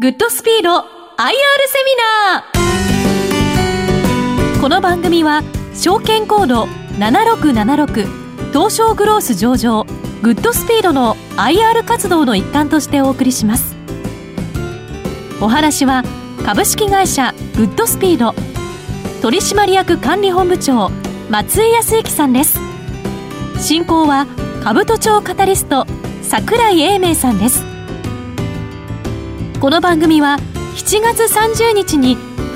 グッドスピード IR セミナー。この番組は証券コード7676東証グロース上場グッドスピードの IR 活動の一環としてお送りします。お話は株式会社グッドスピード取締役管理本部長松井康之さんです。進行は兜町カタリスト櫻井英明さんです。この番組は7月30日に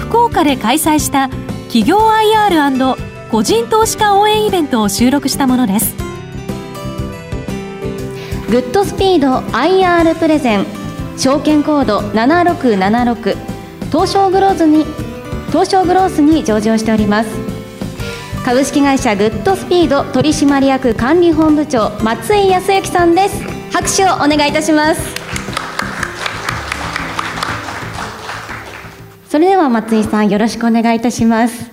福岡で開催した企業 IR& 個人投資家応援イベントを収録したものです。グッドスピード IR プレゼン証券コード7676東証グローズに東証グロースに上場しております。株式会社グッドスピード取締役管理本部長松井康之さんです。拍手をお願いいたします。それでは松井さんよろしくお願いいたします。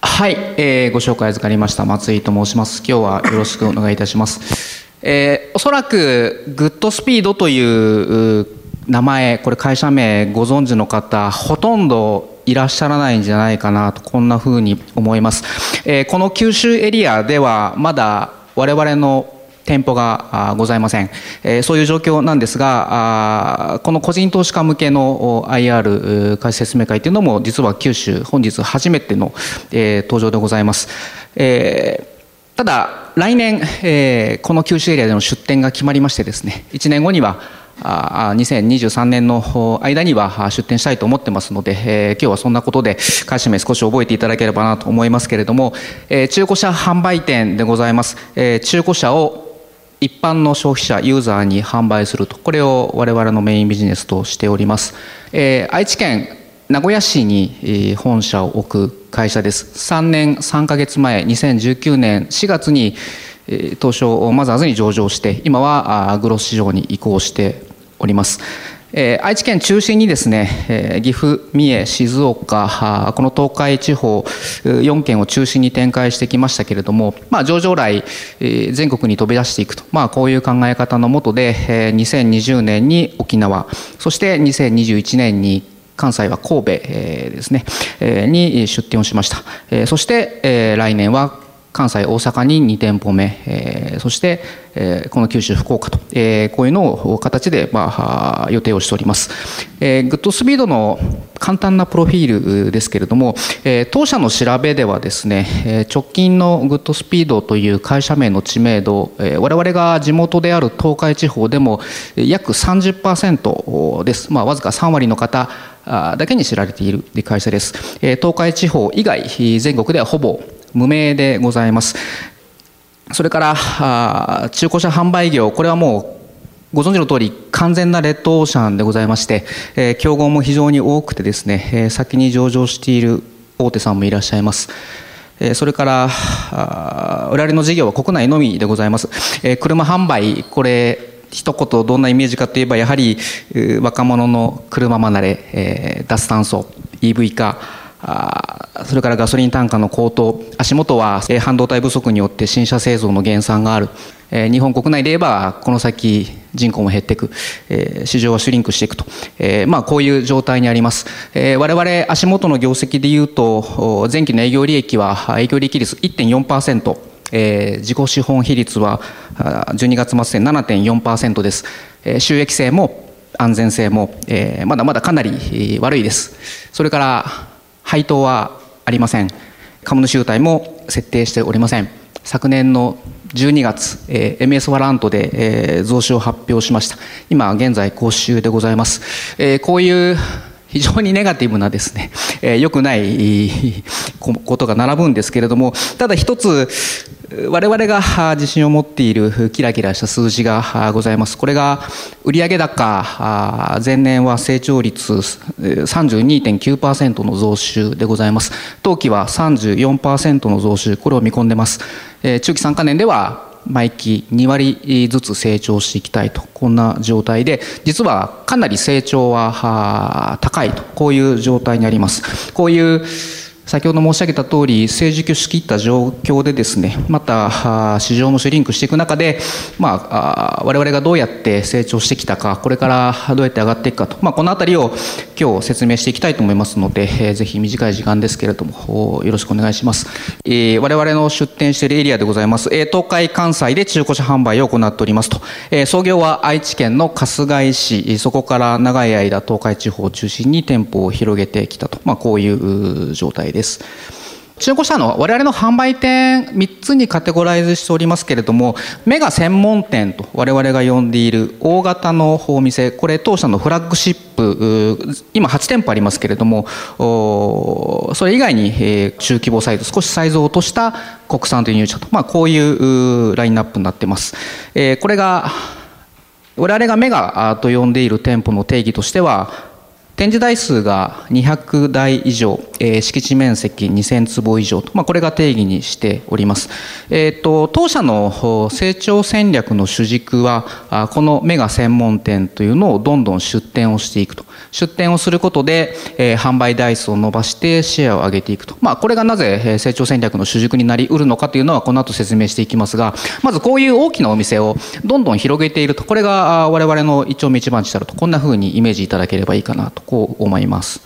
はい、えー、ご紹介預かりました松井と申します。今日はよろしくお願いいたします。えー、おそらくグッドスピードという名前これ会社名ご存知の方ほとんどいらっしゃらないんじゃないかなとこんなふうに思います、えー、この九州エリアではまだ我々の店舗がございません、えそういう状況なんですがこの個人投資家向けの IR 開始説明会というのも実は九州本日初めての、え登場でございます、えただ来年、えこの九州エリアでの出店が決まりましてですね1年後には2023年の間には出店したいと思ってますので、え、今日はそんなことで会社名少し覚えていただければなと思いますけれども、え、中古車販売店でございます、え、中古車を一般の消費者ユーザーに販売すると。これを我々のメインビジネスとしております、えー、愛知県名古屋市に本社を置く会社です。3年3か月前2019年4月に東証マザーズに上場して今はグロス市場に移行しております。愛知県中心にですね、岐阜、三重、静岡、この東海地方4県を中心に展開してきましたけれども、まあ、上場来、全国に飛び出していくと、まあ、こういう考え方のもとで、えー、2020年に沖縄、そして2021年に関西は神戸、ですね、に出店をしました。そして、来年は関西、大阪に2店舗目、えー、そして、えー、この九州、福岡と、えー、こういうのを形で、まあ、予定をしております。えー、グッドスピードの簡単なプロフィールですけれども、えー、当社の調べではですね、えー、直近のグッドスピードという会社名の知名度、えー、我々が地元である東海地方でも約30%です。まあ、わずか3割の方だけに知られている会社です。東海地方以外、全国ではほぼ無名でございます。それから中古車販売業、これはもうご存知の通り完全なレッドオーシャンでございまして、えー、競合も非常に多くてですね、えー、先に上場している大手さんもいらっしゃいます。えー、それから我々の事業は国内のみでございます。えー、車販売、これ一言どんなイメージかといえばやはり若者の車離れ、えー、脱炭素 EV 化それからガソリン単価の高騰足元は半導体不足によって新車製造の減産がある。日本国内で言えばこの先人口も減っていく市場はシュリンクしていくと。まあこういう状態にあります。我々足元の業績でいうと前期の営業利益は営業利益率1.4%えー、自己資本比率は12月末で7.4%です、えー、収益性も安全性も、えー、まだまだかなり悪いです。それから配当はありません。株主優待も設定しておりません。昨年の12月、えー、MS ワラントで、えー、増資を発表しました。今現在講習でございます、えー、こういう非常にネガティブなですね、えー、良くないことが並ぶんですけれどもただ一つ我々が自信を持っているキラキラした数字がございます。これが売上高、前年は成長率32.9%の増収でございます。当期は34%の増収、これを見込んでます。中期3か年では毎期2割ずつ成長していきたいとこんな状態で実はかなり成長は高いとこういう状態にありますこういう先ほど申し上げた通り、成熟しきった状況でですね、また、市場もシュリンクしていく中で、まあ、我々がどうやって成長してきたか、これからどうやって上がっていくかと、まあ、このあたりを今日説明していきたいと思いますので、えー、ぜひ短い時間ですけれども、よろしくお願いします。えー、我々の出店しているエリアでございます、えー、東海関西で中古車販売を行っておりますと、えー、創業は愛知県の春日井市、そこから長い間東海地方を中心に店舗を広げてきたと、まあ、こういう状態です。です中古車の我々の販売店3つにカテゴライズしておりますけれどもメガ専門店と我々が呼んでいる大型のお店これ当社のフラッグシップ今8店舗ありますけれどもそれ以外に中規模サイズ少しサイズを落とした国産と輸入車と、まあ、こういうラインナップになってます。これが我々がメガと呼んでいる店舗の定義としては展示台数が200台以上、えー、敷地面積2000坪以上と、まあ、これが定義にしております。えーと、当社の成長戦略の主軸はこのメガ専門店というのをどんどん出店をしていくと。出店をすることで、えー、販売台数を伸ばしてシェアを上げていくと、まあ、これがなぜ成長戦略の主軸になりうるのかというのはこの後説明していきますがまずこういう大きなお店をどんどん広げていると。これが我々の一丁目一番地であると。こんなふうにイメージいただければいいかなと。こう思います。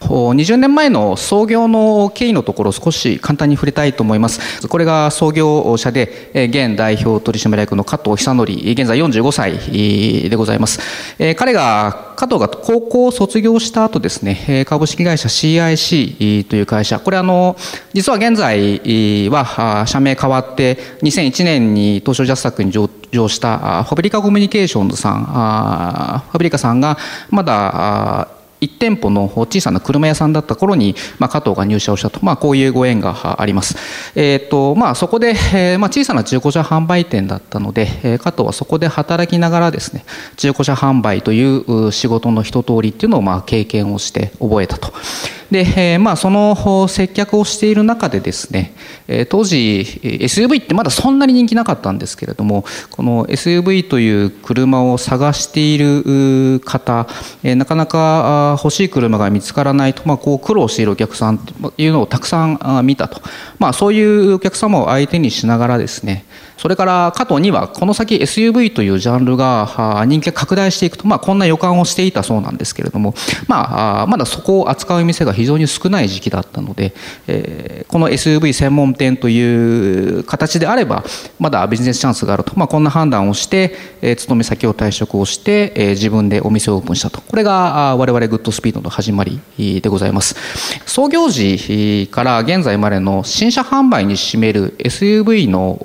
20年前の創業の経緯のところ少し簡単に触れたいと思います。これが創業者で現代表取締役の加藤久則現在45歳でございます。彼が加藤が高校を卒業した後ですね株式会社 CIC という会社。これあの実は現在は社名変わって2001年に東証ジャスタックに上場したファブリカコミュニケーションズさんファブリカさんがまだ1店舗の小さな車屋さんだった頃に、まあ、加藤が入社をしたと、まあ、こういうご縁があります。えーとまあ、そこで、えーまあ、小さな中古車販売店だったので、えー、加藤はそこで働きながらですね中古車販売という仕事の一通りっていうのをまあ経験をして覚えたと。で、えー、まあその接客をしている中でですね、えー、当時 SUV ってまだそんなに人気なかったんですけれどもこの SUV という車を探している方、えー、なかなか欲しい車が見つからないと、まあ、こう苦労しているお客さんというのをたくさん見たと、まあ、そういうお客様を相手にしながらですねそれから加藤にはこの先 SUV というジャンルが人気が拡大していくと、まあ、こんな予感をしていたそうなんですけれども、まあ、まだそこを扱う店が非常に少ない時期だったので、えー、この SUV 専門店という形であればまだビジネスチャンスがあると、まあ、こんな判断をして、えー、勤め先を退職をして、えー、自分でお店をオープンしたと。これが我々グッドスピードの始まりでございます創業時から現在までの新車販売に占める SUV の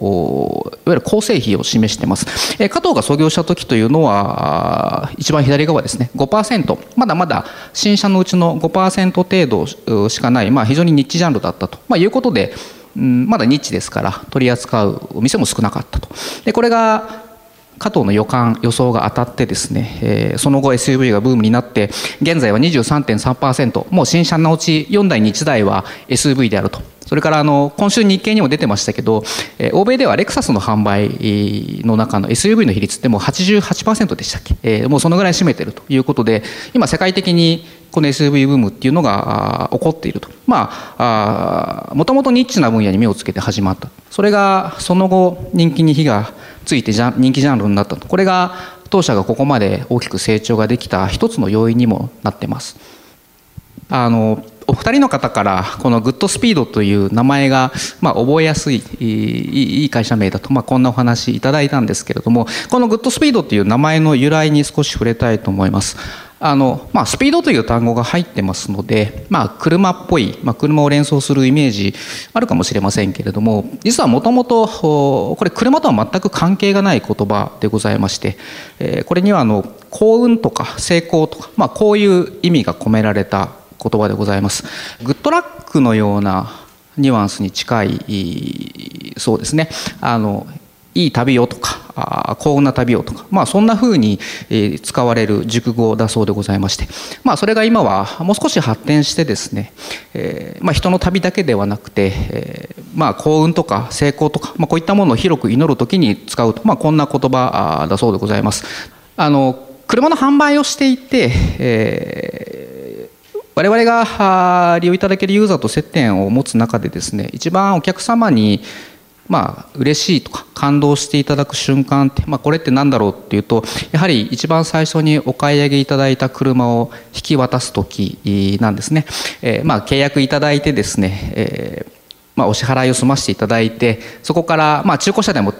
いわゆる構成比を示しています。加藤が創業した時というのは、一番左側ですね、5%、まだまだ新車のうちの5%程度しかない、まあ、非常にニッチジャンルだったと、まあ、いうことで、まだニッチですから取り扱うお店も少なかったと。でこれが加藤の予感予想が当たってですね、えー、その後 SUV がブームになって現在は23.3%もう新車のうち4台に1台は SUV であると。それからあの今週日経にも出てましたけど、えー、欧米ではレクサスの販売の中の SUV の比率ってもう88%でしたっけ、えー、もうそのぐらい占めてるということで今世界的にこの SUV ブームっていうのが起こっていると。まあもともとニッチな分野に目をつけて始まった。それがその後人気に火がついて人気ジャンルになったとこれが当社がここまで大きく成長ができた一つの要因にもなってますあのお二人の方からこのグッドスピードという名前がまあ覚えやすいいい会社名だとまあこんなお話いただいたんですけれどもこのグッドスピードという名前の由来に少し触れたいと思います。あのまあ、スピードという単語が入ってますので、まあ、車っぽい、まあ、車を連想するイメージあるかもしれませんけれども実はもともとこれ車とは全く関係がない言葉でございまして、えー、これにはあの幸運とか成功とか、まあ、こういう意味が込められた言葉でございます。グッドラックのようなニュアンスに近いそうですね。あのいい旅をとか幸運な旅をとか、まあ、そんなふうに使われる熟語だそうでございまして、まあ、それが今はもう少し発展してですね、えーまあ、人の旅だけではなくて、えーまあ、幸運とか成功とか、まあ、こういったものを広く祈る時に使うと、まあ、こんな言葉だそうでございます。あの車の販売をしていて、えー我々が利用いただけるユーザーと接点を持つ中でですね一番お客様にまあ嬉しいとか感動していただく瞬間って、まあ、これって何だろうっていうとやはり一番最初にお買い上げいただいた車を引き渡す時なんですね、えー、まあ契約いただいてですね、えーまあ、お支払いを済ましていただいてそこから、まあ、中古車でも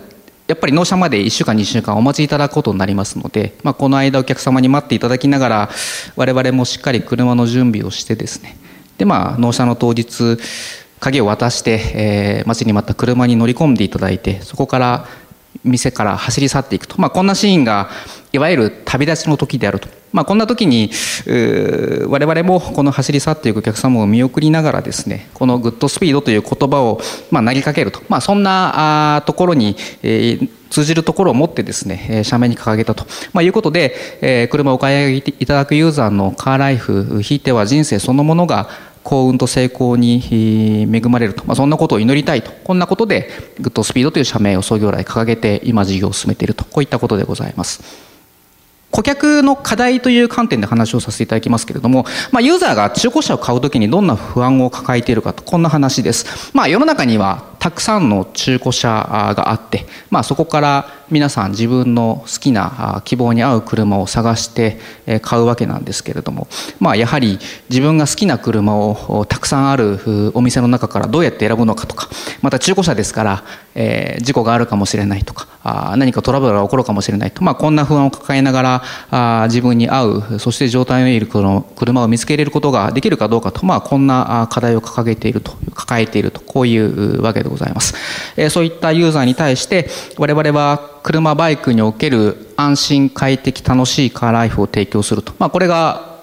やっぱり納車まで1週間2週間お待ちいただくことになりますので、まあ、この間お客様に待っていただきながら我々もしっかり車の準備をしてですねでまあ納車の当日鍵を渡して、えー、待ちに待った車に乗り込んでいただいてそこから店から走り去っていくと、まあ、こんなシーンがいわゆる旅立ちの時であると、まあ、こんな時に我々もこの走り去っていくお客様を見送りながらですねこのグッドスピードという言葉をま投げかけると、まあ、そんなところに、えー、通じるところを持ってですね社名に掲げたと、ま、いうことで、えー、車をお買い上げいただくユーザーのカーライフひいては人生そのものが幸運と成功に恵まれると、まあ、そんなことを祈りたいと。こんなことでグッドスピードという社名を創業来掲げて今事業を進めていると。こういったことでございます。顧客の課題という観点で話をさせていただきますけれども、まあ、ユーザーが中古車を買うときにどんな不安を抱えているかとこんな話です。まあ、世の中にはたくさんの中古車があって、まあ、そこから皆さん自分の好きな希望に合う車を探して買うわけなんですけれども、まあ、やはり自分が好きな車をたくさんあるお店の中からどうやって選ぶのかとかまた中古車ですから、えー、事故があるかもしれないとかあ何かトラブルが起こるかもしれないと、まあ、こんな不安を抱えながらあ自分に合うそして状態のいい車を見つけれることができるかどうかと、まあ、こんな課題を掲げていると抱えていると。こういうわけでございます。え、そういったユーザーに対して我々は車バイクにおける安心快適楽しいカーライフを提供すると、まあ、これが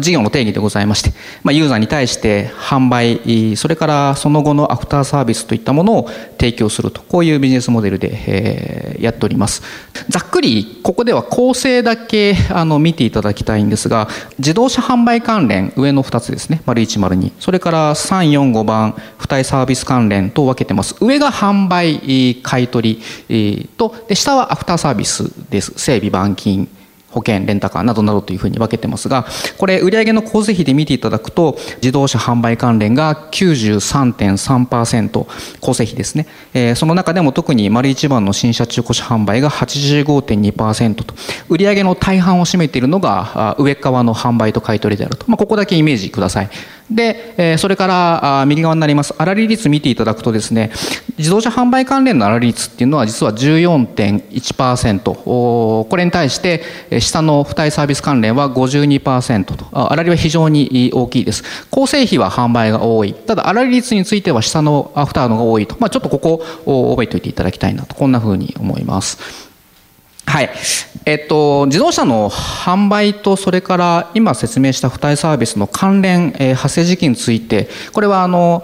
事業の定義でございまして、まあ、ユーザーに対して販売それからその後のアフターサービスといったものを提供するとこういうビジネスモデルで、えー、やっております。ざっくりここでは構成だけあの見ていただきたいんですが自動車販売関連上の2つですね。丸102それから345番付帯サービス関連と分けてます。上が販売買取とで下はアフターサービスです。整備板金。保険レンタカーなどなどというふうに分けてますがこれ売上の構成比で見ていただくと自動車販売関連が93.3%構成比ですね、えー、その中でも特に丸一番の新車中古車販売が85.2%と。売上の大半を占めているのが上側の販売と買い取りであると、まあ、ここだけイメージください。で、え、それから右側になります粗利率見ていただくとですね自動車販売関連の粗利率っていうのは実は14.1%これに対して下の付帯サービス関連は52%と。粗利は非常に大きいです。構成費は販売が多い。ただ粗利率については下のアフターのが多いと、まあ、ちょっとここを覚えておいていただきたいなと。こんなふうに思います。はい。えっと、自動車の販売と、それから今説明した付帯サービスの関連、えー、発生時期について、これはあの、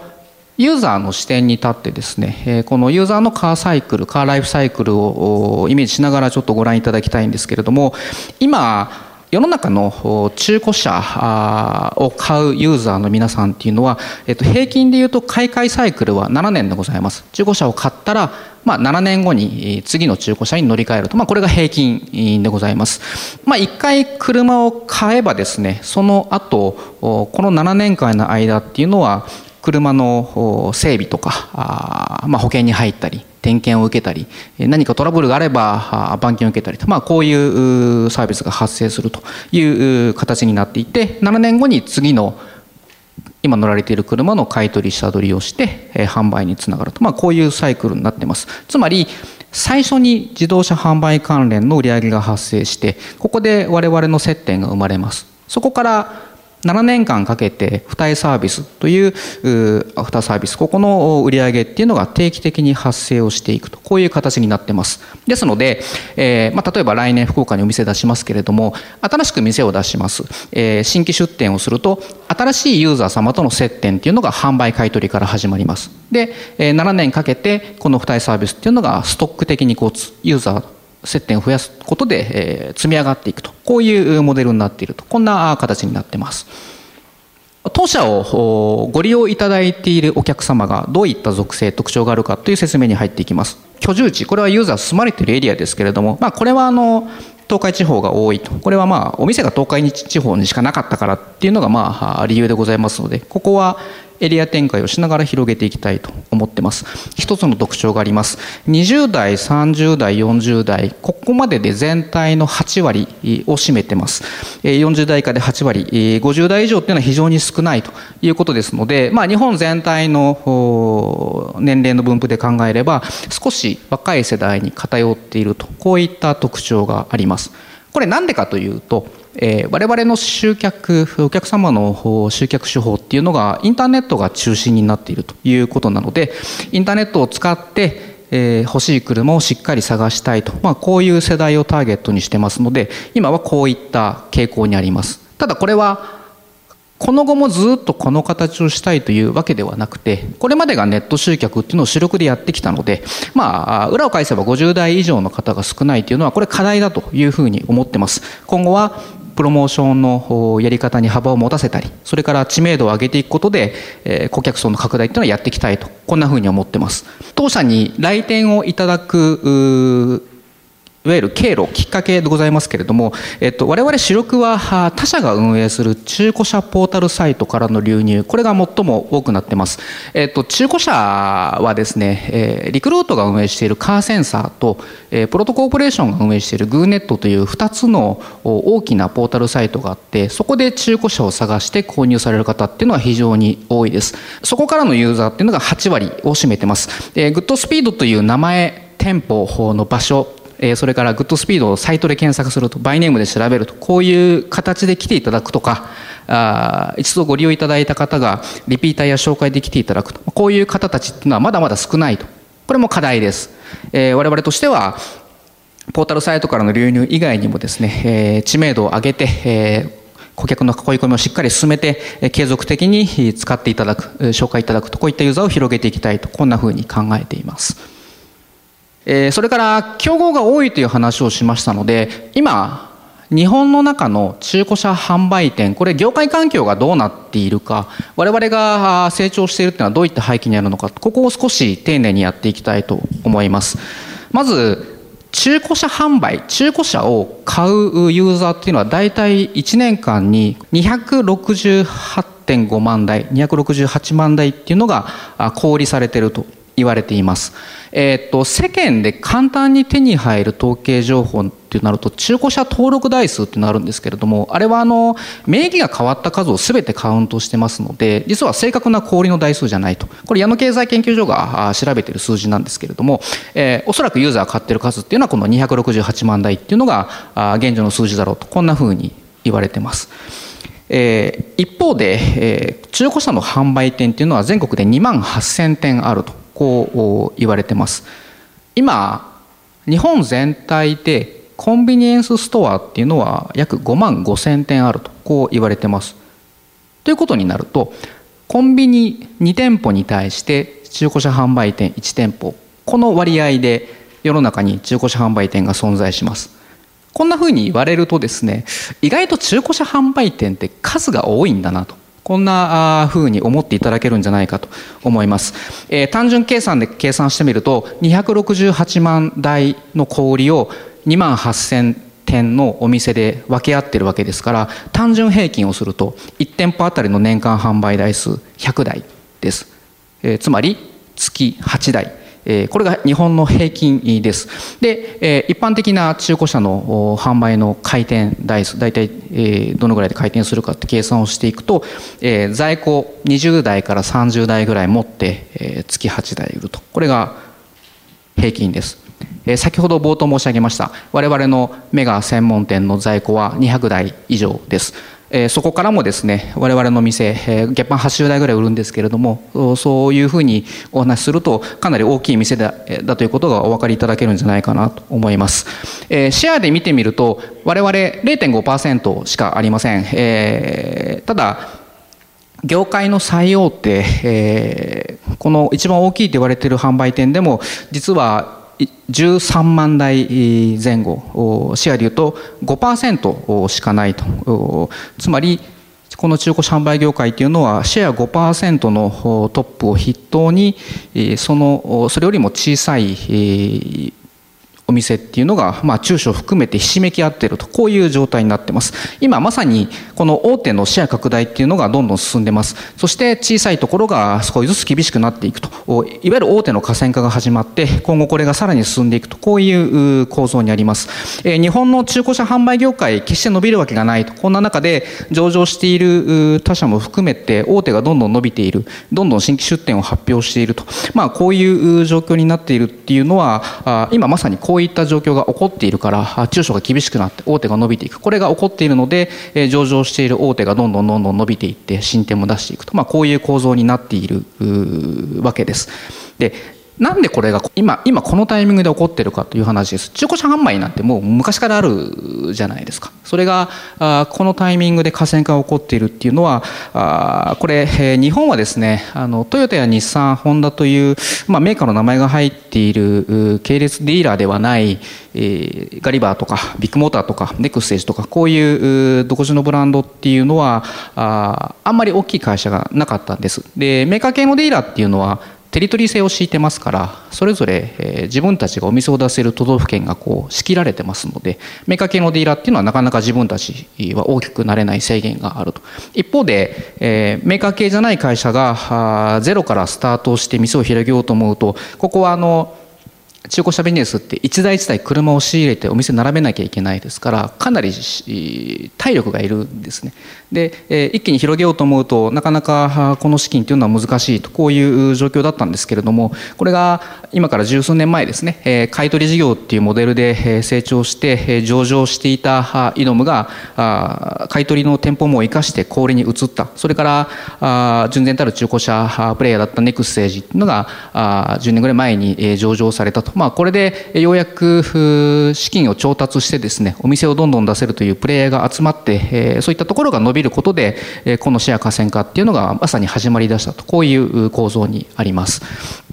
ユーザーの視点に立ってですね、え、このユーザーのカーサイクル、カーライフサイクルをイメージしながらちょっとご覧いただきたいんですけれども、今、世の中の中古車を買うユーザーの皆さんっていうのは、えっと、平均でいうと買い替えサイクルは7年でございます。中古車を買ったら、まあ、7年後に次の中古車に乗り換えると、まあ、これが平均でございます。まあ、1回車を買えばですね、その後、この7年間の間っていうのは、車の整備とか、まあ、保険に入ったり、点検を受けたり何かトラブルがあれば板金を受けたりと、まあ、こういうサービスが発生するという形になっていて7年後に次の今乗られている車の買い取り下取りをして、え販売につながると、まあ、こういうサイクルになってます。つまり最初に自動車販売関連の売り上げが発生してここで我々の接点が生まれます。そこから7年間かけて付帯サービスというアフターサービス。ここの売り上げっていうのが定期的に発生をしていくと。こういう形になってます。ですので、えーまあ、例えば来年福岡にお店出しますけれども新しく店を出します、えー、新規出店をすると新しいユーザー様との接点っていうのが販売買取から始まります。で、えー、7年かけてこの付帯サービスっていうのがストック的にこうユーザー接点を増やすことで、えー、積み上がっていくと。こういうモデルになっていると。こんな形になってます。当社をご利用いただいているお客様がどういった属性特徴があるかという説明に入っていきます。居住地。これはユーザー住まれているエリアですけれども、まあ、これはあの東海地方が多いと。これはまあお店が東海地方にしかなかったからっていうのがまあ理由でございますのでここはエリア展開をしながら広げていきたいと思ってます。一つの特徴があります。20代30代40代ここまでで全体の8割を占めてます。40代以下で8割50代以上っていうのは非常に少ないということですので、まあ、日本全体の年齢の分布で考えれば少し若い世代に偏っていると。こういった特徴があります。これなんでかというとえー、我々の集客お客様の集客手法っていうのがインターネットが中心になっているということなのでインターネットを使ってえー、欲しい車をしっかり探したいと、まあ、こういう世代をターゲットにしてますので今はこういった傾向にあります。ただこれはこの後もずっとこの形をしたいというわけではなくてこれまでがネット集客っていうのを主力でやってきたのでまあ裏を返せば50代以上の方が少ないというのはこれ課題だというふうに思ってます。今後はプロモーションのやり方に幅を持たせたりそれから知名度を上げていくことで、え顧客層の拡大っていうのはやっていきたいとこんなふうに思ってます。当社に来店をいただくいわゆる経路きっかけでございますけれども、えっと、我々主力は他社が運営する中古車ポータルサイトからの流入。これが最も多くなってます、えっと、中古車はですね、えー、リクルートが運営しているカーセンサーと、えー、プロトコーポレーションが運営しているグーネットという2つの大きなポータルサイトがあってそこで中古車を探して購入される方っていうのは非常に多いです。そこからのユーザーっていうのが8割を占めてます、えー、グッドスピードという名前店舗の場所えそれからグッドスピードをサイトで検索するとバイネームで調べるとこういう形で来ていただくとかあ一度ご利用いただいた方がリピーターや紹介で来ていただくとこういう方たちっていうのはまだまだ少ないとこれも課題です、え、我々としてはポータルサイトからの流入以外にもですね、え、知名度を上げて、え顧客の囲い込みをしっかり進めて継続的に使っていただく紹介いただくとこういったユーザーを広げていきたいとこんなふうに考えています。それから競合が多いという話をしましたので今日本の中の中古車販売店これ業界環境がどうなっているか我々が成長しているというのはどういった背景にあるのかここを少し丁寧にやっていきたいと思います。まず中古車販売中古車を買うユーザーっていうのは大体1年間に268.5万台268万台っていうのが小売りされていると。言われています。え、っと世間で簡単に手に入る統計情報ってなると中古車登録台数ってなるんですけれどもあれはあの名義が変わった数を全てカウントしてますので実は正確な氷の台数じゃないとこれ矢野経済研究所が調べている数字なんですけれども、えー、おそらくユーザー買ってる数っていうのはこの268万台っていうのが現状の数字だろうとこんなふうに言われてます。えー、一方で、えー、中古車の販売店っていうのは全国で2万8000店あるとこう言われてます。今日本全体でコンビニエンスストアっていうのは約5万5千店あるとこう言われてます。ということになるとコンビニ2店舗に対して中古車販売店1店舗この割合で世の中に中古車販売店が存在します。こんなふうに言われるとですね意外と中古車販売店って数が多いんだなと。こんなふうに思っていただけるんじゃないかと思います。えー、単純計算で計算してみると、268万台の小売を2万8000店のお店で分け合ってるわけですから、単純平均をすると、1店舗あたりの年間販売台数100台です。えー、つまり、月8台。これが日本の平均です。で、一般的な中古車の販売の回転台数、大体どのぐらいで回転するかって計算をしていくと、在庫20台から30台ぐらい持って月8台売ると。これが平均です。先ほど冒頭申し上げました我々のメガ専門店の在庫は200台以上です。えそこからもですね我々の店、え月販80台ぐらい売るんですけれどもそういうふうにお話しするとかなり大きい店だだということがお分かりいただけるんじゃないかなと思います、えシェアで見てみると我々0.5%しかありません、え、ただ業界の最大手、この一番大きいと言われている販売店でも実は13万台前後。シェアでいうと5%しかないと。つまりこの中古車販売業界というのはシェア5%のトップを筆頭にそのそれよりも小さいお店っていうのが、まあ、中小含めてひしめき合っているとこういう状態になってます。今まさにこの大手のシェア拡大っていうのがどんどん進んでます。そして小さいところが少しずつ厳しくなっていくと。いわゆる大手の河川化が始まって今後これがさらに進んでいくと。こういう構造にあります、えー、日本の中古車販売業界決して伸びるわけがないと。こんな中で上場している他社も含めて大手がどんどん伸びている。どんどん新規出店を発表していると、まあ、こういう状況になっているっていうのは今まさにこうこういった状況が起こっているから中小が厳しくなって大手が伸びていくこれが起こっているので上場している大手がどんどんどんどん伸びていって進展も出していくと、まあ、こういう構造になっているわけです。でなんでこれが今今このタイミングで起こってるかという話です。中古車販売なんてもう昔からあるじゃないですか。それがあこのタイミングで河川化が起こっているっていうのはあこれ、えー、日本はですねあのトヨタや日産ホンダという、まあ、メーカーの名前が入っている系列ディーラーではない、えー、ガリバーとかビッグモーターとかネクステージとかこういう独自のブランドっていうのはああんまり大きい会社がなかったんです。でメーカー系のディーラーっていうのはテリトリー制を敷いてますからそれぞれ、えー、自分たちがお店を出せる都道府県がこう仕切られてますのでメーカ系のディーラーっていうのはなかなか自分たちは大きくなれない制限があると。一方で、えー、メーカー系じゃない会社がゼロからスタートして店を広げようと思うとここはあの中古車ビジネスって一台一台車を仕入れてお店並べなきゃいけないですからかなり体力がいるんですね。で、え一気に広げようと思うとなかなかこの資金というのは難しいとこういう状況だったんですけれどもこれが今から十数年前ですね、え買取事業っていうモデルで成長して上場していたイノムが買取の店舗も生かして小売に移った。それから純然たる中古車プレイヤーだったネクステージっていうのが10年ぐらい前に上場されたと。まあ、これでようやく資金を調達してですねお店をどんどん出せるというプレイヤーが集まって、えそういったところが伸びることで、えこのシェア河川化っていうのがまさに始まりだしたと。こういう構造にあります。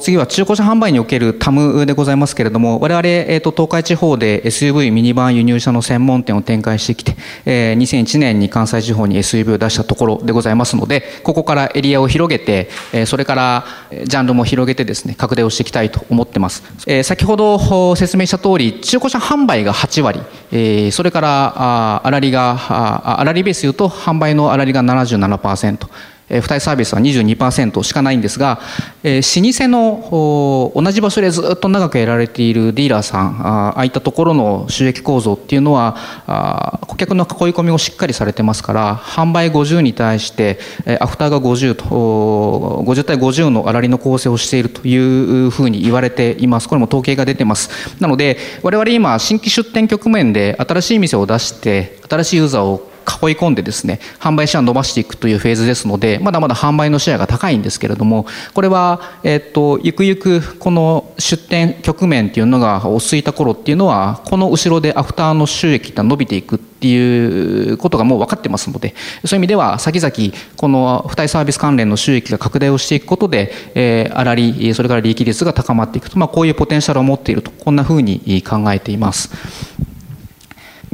次は中古車販売におけるタムでございますけれども、我々、えー、と東海地方で SUV ミニバン輸入車の専門店を展開してきて、えー、2001年に関西地方に SUV を出したところでございますので、ここからエリアを広げて、え、それからジャンルも広げてですね、拡大をしていきたいと思ってます。え、先ほど説明した通り、中古車販売が8割、え、それからあ粗利が、あ粗利ベース言うと販売の粗利が77%、付帯サービスは22%しかないんですが、えー、老舗の同じ場所でずっと長くやられているディーラーさんああいったところの収益構造っていうのはあ顧客の囲い込みをしっかりされてますから販売50に対して、えー、アフターが50と50対50の粗利の構成をしているというふうに言われています。これも統計が出てます。なので我々今新規出店局面で新しい店を出して新しいユーザーを囲い込んでですね販売シェアを伸ばしていくというフェーズですのでまだまだ販売のシェアが高いんですけれどもこれは、えっとゆくゆくこの出店局面っていうのが落ち着いた頃っていうのはこの後ろでアフターの収益が伸びていくっていうことがもう分かってますのでそういう意味では先々この付帯サービス関連の収益が拡大をしていくことで、えー、粗利それから利益率が高まっていくと、まあ、こういうポテンシャルを持っているとこんなふうに考えています。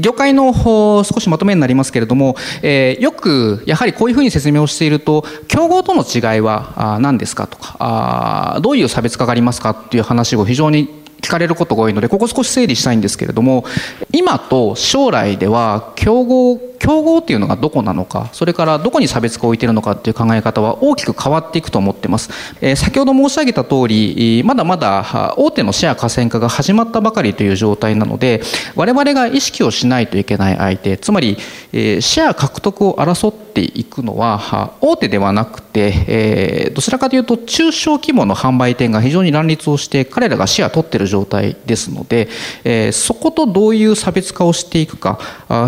業界の少しまとめになりますけれども、えー、よくやはりこういうふうに説明をしていると競合との違いは何ですかとかあどういう差別化がありますかっていう話を非常に聞かれることが多いのでここ少し整理したいんですけれども今と将来では競合競合っていうのがどこなのかそれからどこに差別化を置いているのかっていう考え方は大きく変わっていくと思ってます、えー、先ほど申し上げた通りまだまだ大手のシェア河川化が始まったばかりという状態なので我々が意識をしないといけない相手つまり、えー、シェア獲得を争っていくのは大手ではなくて、えー、どちらかというと中小規模の販売店が非常に乱立をして彼らがシェア取ってる状態ですので、えー、そことどういう差別化をしていくか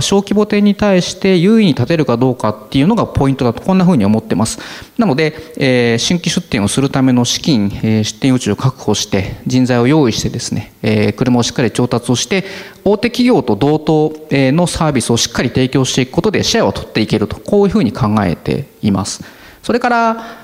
小規模店に対して優位に立てるかどうかっていうのがポイントだとこんなふうに思ってます。なので、えー、新規出店をするための資金、えー、出店余地を確保して人材を用意してですね、えー、車をしっかり調達をして大手企業と同等のサービスをしっかり提供していくことでシェアを取っていけるとこういうふうに考えています。それから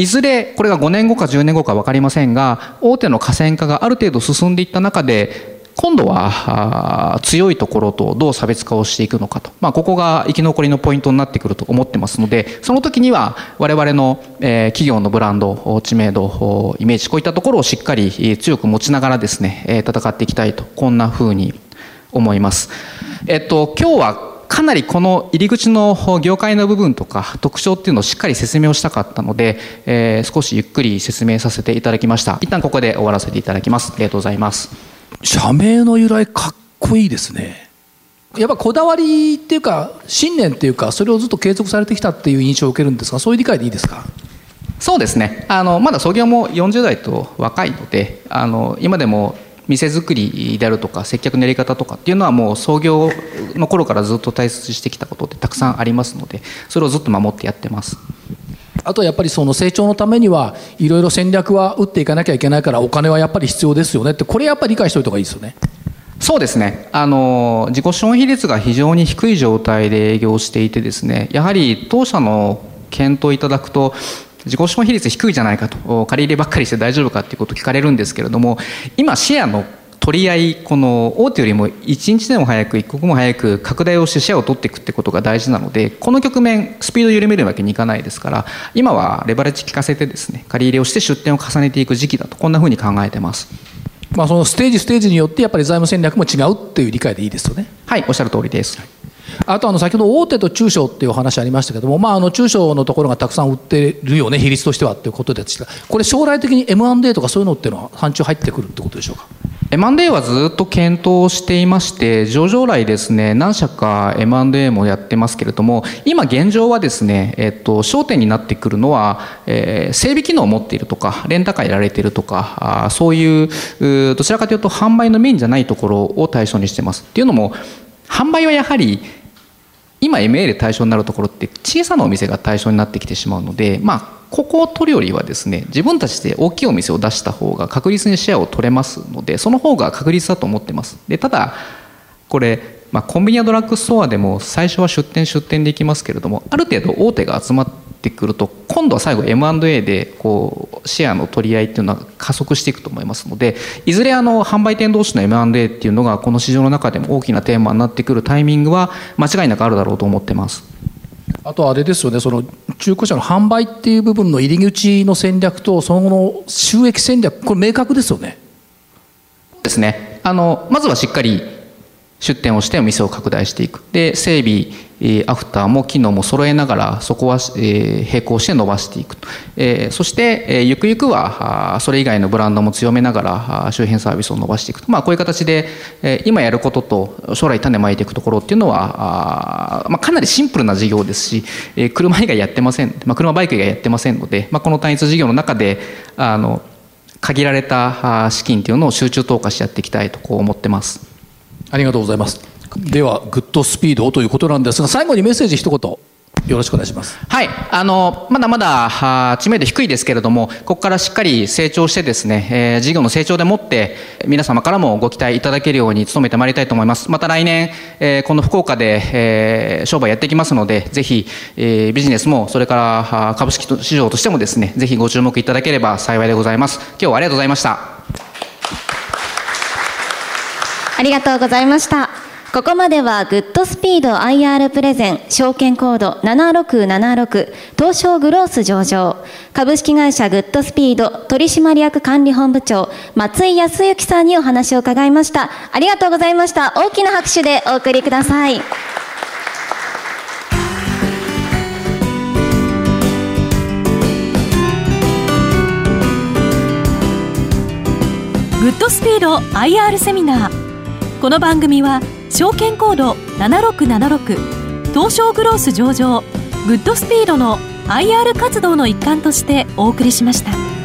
いずれこれが5年後か10年後か分かりませんが大手の河川化がある程度進んでいった中で今度は強いところとどう差別化をしていくのかと、まあ、ここが生き残りのポイントになってくると思ってますのでその時には我々の企業のブランド知名度イメージこういったところをしっかり強く持ちながらですね戦っていきたいとこんなふうに思います。えっと、今日はかなりこの入り口の業界の部分とか特徴っていうのをしっかり説明をしたかったので、えー、少しゆっくり説明させていただきました。一旦ここで終わらせていただきます。ありがとうございます。社名の由来かっこいいですね。やっぱこだわりっていうか信念っていうかそれをずっと継続されてきたっていう印象を受けるんですがそういう理解でいいですか？そうですね。あのまだ創業も40代と若いのであの今でも店作りであるとか接客のやり方とかっていうのはもう創業の頃からずっと大切にしてきたことってたくさんありますのでそれをずっと守ってやってます。あとはやっぱりその成長のためにはいろいろ戦略は打っていかなきゃいけないからお金はやっぱり必要ですよねってこれやっぱり理解しておいた方がいいですよね。そうですねあの自己資本比率が非常に低い状態で営業していてですねやはり当社の検討いただくと自己資本比率低いじゃないかと借り入ればっかりして大丈夫かっていうことを聞かれるんですけれども今シェアの取り合いこの大手よりも1日でも早く一刻も早く拡大をしてシェアを取っていくってことが大事なのでこの局面スピードを緩めるわけにいかないですから今はレバレッジ効かせてですね借り入れをして出店を重ねていく時期だとこんなふうに考えてます。まあ、そのステージステージによってやっぱり財務戦略も違うっていう理解でいいですよね。はいおっしゃる通りです。あとあの先ほど大手と中小っていうお話ありましたけども、まあ、あの中小のところがたくさん売ってるよね比率としてはっていうことですがこれ将来的に M&A とかそういうのっていうのは範疇入ってくるってことでしょうか？M&A はずっと検討していまして上場来ですね何社か M&A もやってますけれども今現状はですね、えっと、焦点になってくるのは、えー、整備機能を持っているとかレンタカーやられているとかあそういうどちらかというと販売のメインじゃないところを対象にしてます。っていうのも販売はやはり今 MA で対象になるところって小さなお店が対象になってきてしまうのでまあここを取るよりはですね自分たちで大きいお店を出した方が確実にシェアを取れますのでその方が確率だと思ってます。でただこれ、まあ、コンビニやドラッグストアでも最初は出店出店できますけれどもある程度大手が集まってくると今度は最後 M&A でこうシェアの取り合いっていうのは加速していくと思いますのでいずれあの販売店同士の M&A っていうのがこの市場の中でも大きなテーマになってくるタイミングは間違いなくあるだろうと思ってます。あとあれですよねその中古車の販売っていう部分の入り口の戦略とその後の収益戦略これ明確ですよね。ですねあのまずはしっかり出店をしてお店を拡大していく。で整備アフターも機能も揃えながらそこは並行して伸ばしていくそしてゆくゆくはそれ以外のブランドも強めながら周辺サービスを伸ばしていくまあこういう形で今やることと将来種まいていくところっていうのはまあかなりシンプルな事業ですし車以外やってません、まあ、車バイク以外やってませんので、まあ、この単一事業の中であの限られた資金っていうのを集中投下してやっていきたいとこう思ってます。ありがとうございますではグッドスピードということなんですが最後にメッセージ一言よろしくお願いします。はい、あのまだまだ知名度低いですけれども、ここからしっかり成長してですね、えー、事業の成長でもって皆様からもご期待いただけるように努めてまいりたいと思います。また来年、えー、この福岡で、えー、商売やっていきますので、ぜひ、えー、ビジネスもそれから株式市場としてもですね、ぜひご注目いただければ幸いでございます。今日はありがとうございました。ありがとうございました。ここまではグッドスピード IR プレゼン証券コード7676東証グロース上場。株式会社グッドスピード取締役管理本部長松井康之さんにお話を伺いました。ありがとうございました。大きな拍手でお送りください。グッドスピード IR セミナー。この番組は証券コード7676東証グロース上場グッドスピードの IR 活動の一環としてお送りしました。